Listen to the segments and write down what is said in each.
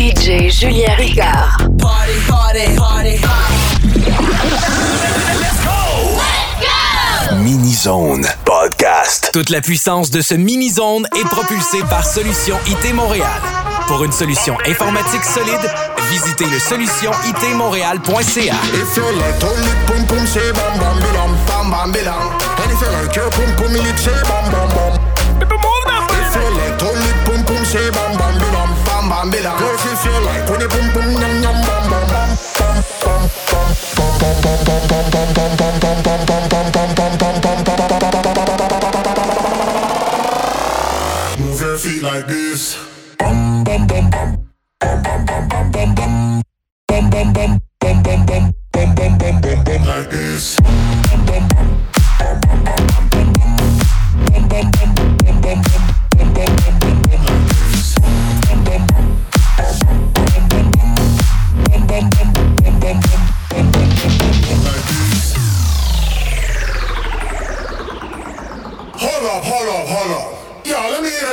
DJ Julien Ricard. Let's go! Let's go! Mini Zone Podcast. Toute la puissance de ce Mini Zone est propulsée par Solution IT Montréal. Pour une solution informatique solide, visitez le solution itmontréal.ca.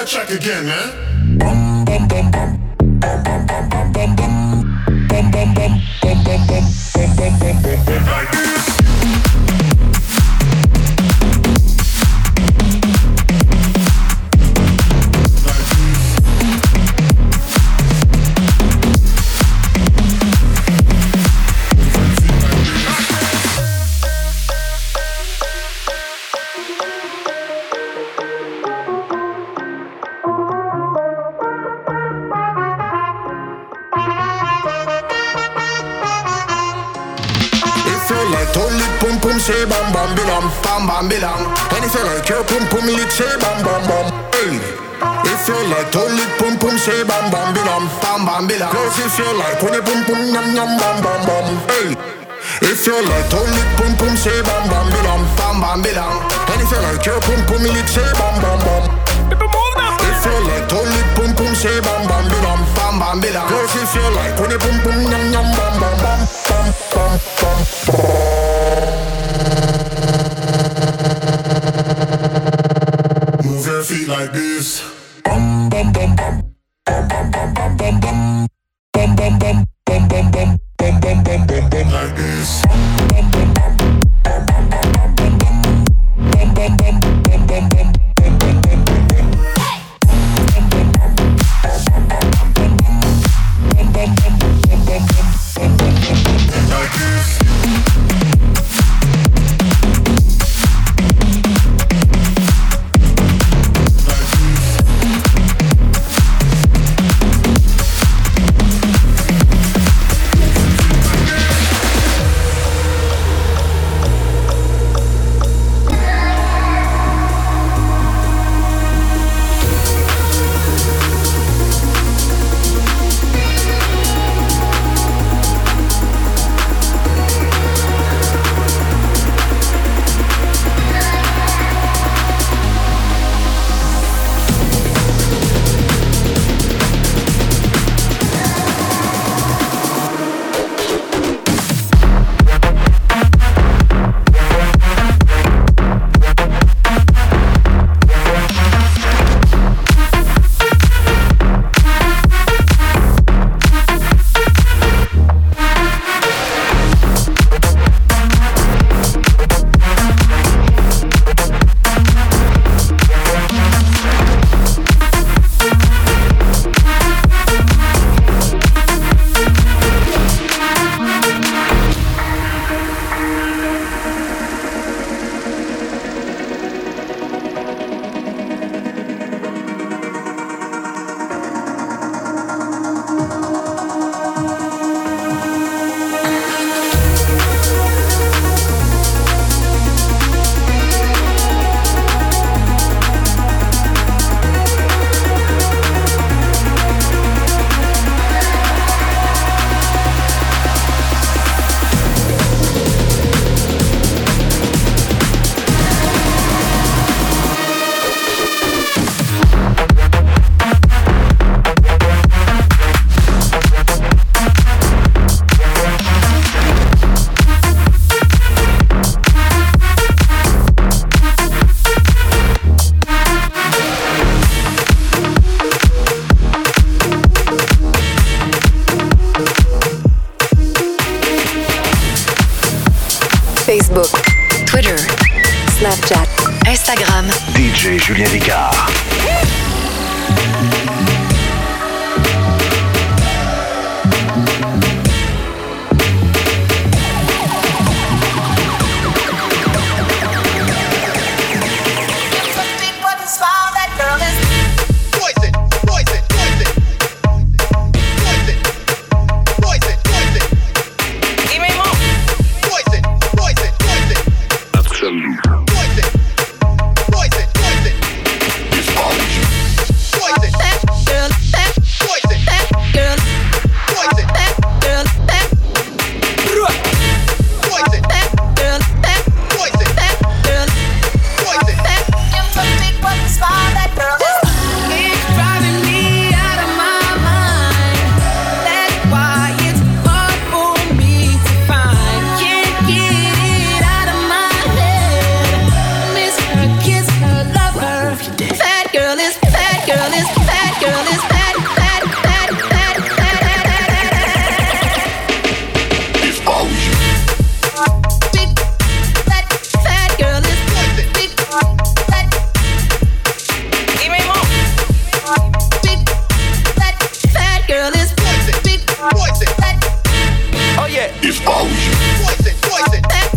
track again, man. Bum, bum, bum, bum. bam bam billa. Close if you like, when you boom boom yum yum bam bam bam. Hey, if you like, only boom boom say bam bam bam. bam bam bam. And if you like your boom boom it say bam bam bam. It's if you. Poison, poison. Eh,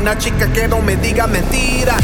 una chica que no me diga mentiras.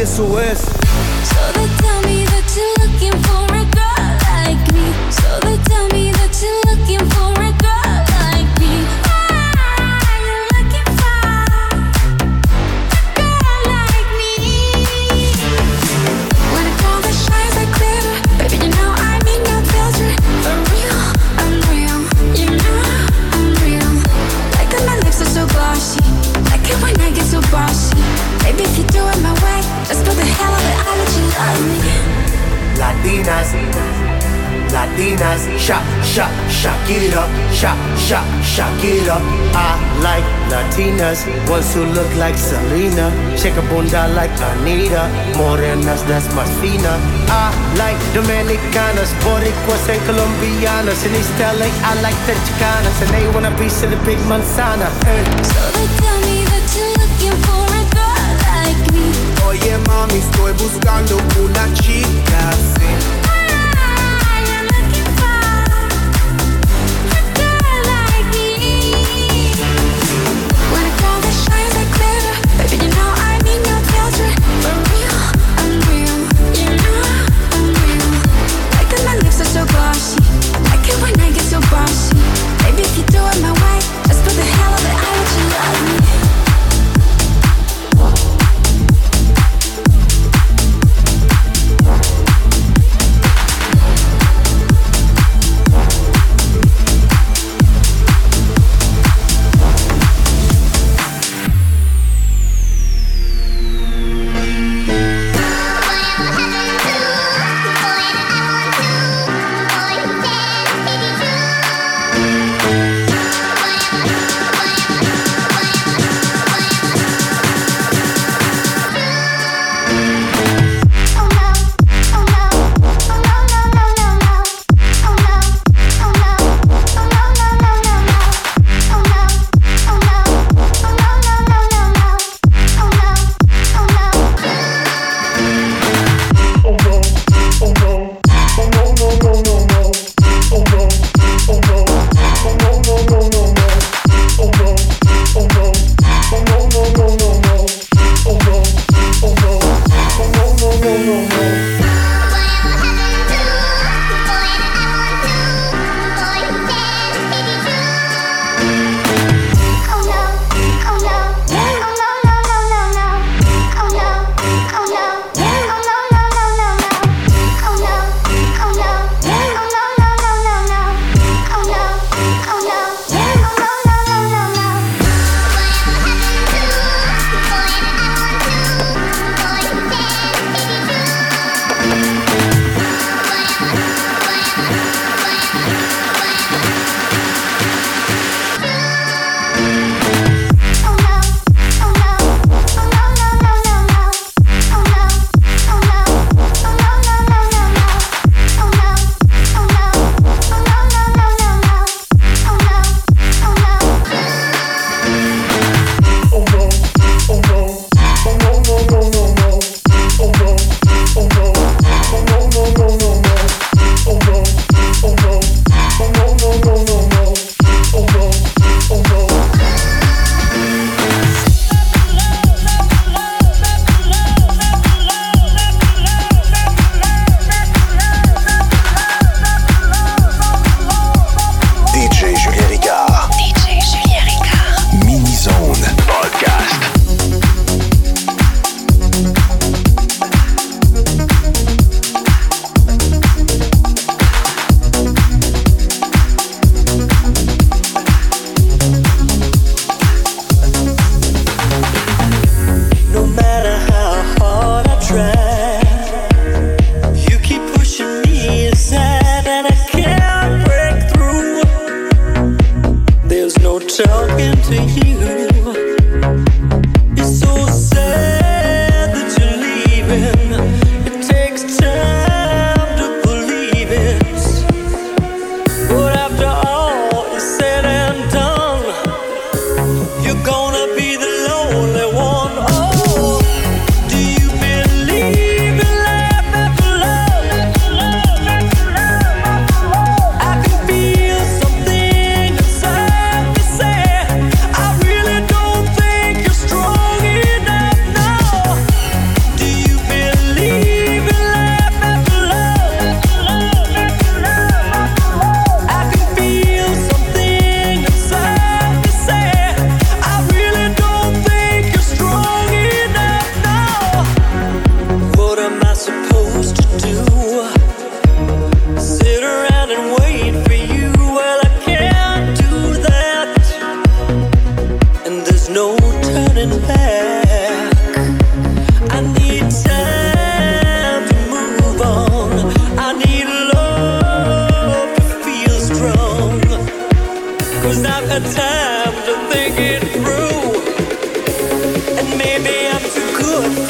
eso. es Shake a bunda like Anita. Morenas, that's más fina. I like Dominicanas, Boricuas and Colombianas. In East LA, I like the Chicanas. And they wanna be to the big manzana. Hey. So they tell me that you're looking for a girl like me. Oye, mami, estoy buscando una chica Cause I've time to think it through. And maybe I'm too good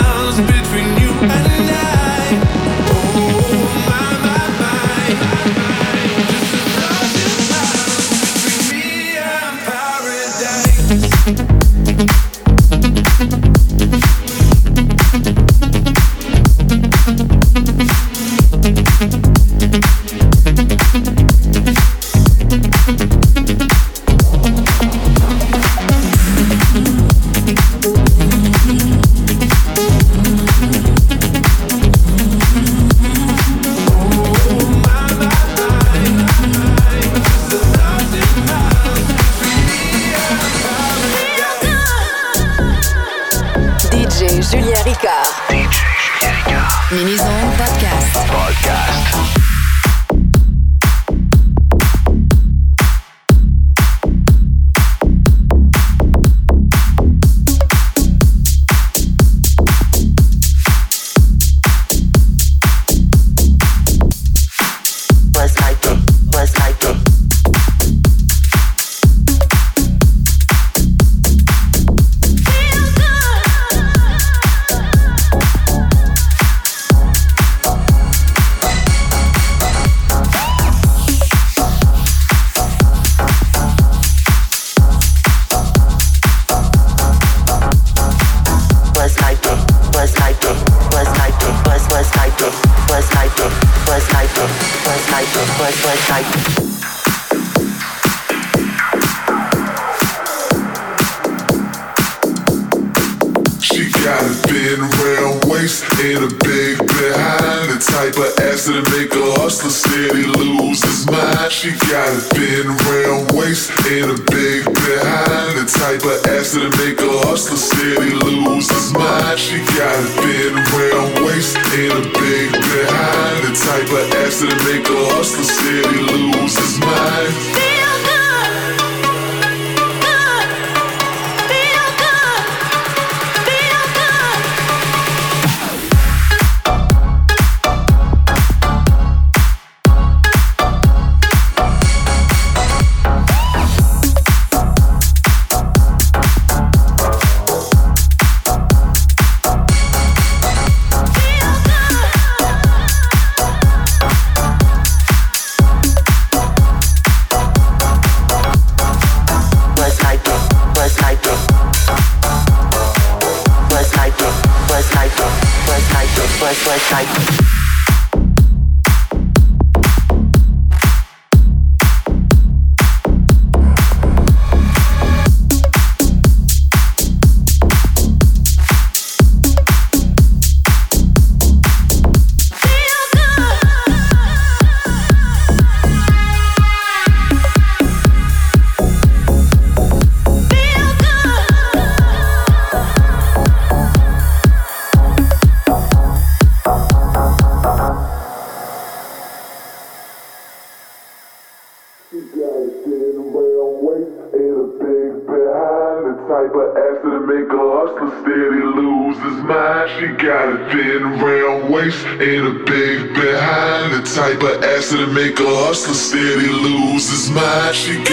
Make a hustler city lose his mind. She got a thin round waist and a big behind. The type of ass that make a hustler city lose his mind. hustler steady loses mind. She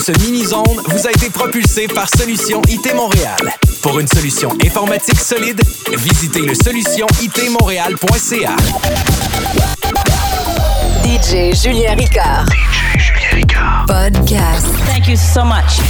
ce mini-zone vous a été propulsé par Solution IT Montréal. Pour une solution informatique solide, visitez le solutionitmontréal.ca. DJ Julien Ricard. DJ Julien Ricard. Podcast. Thank you so much.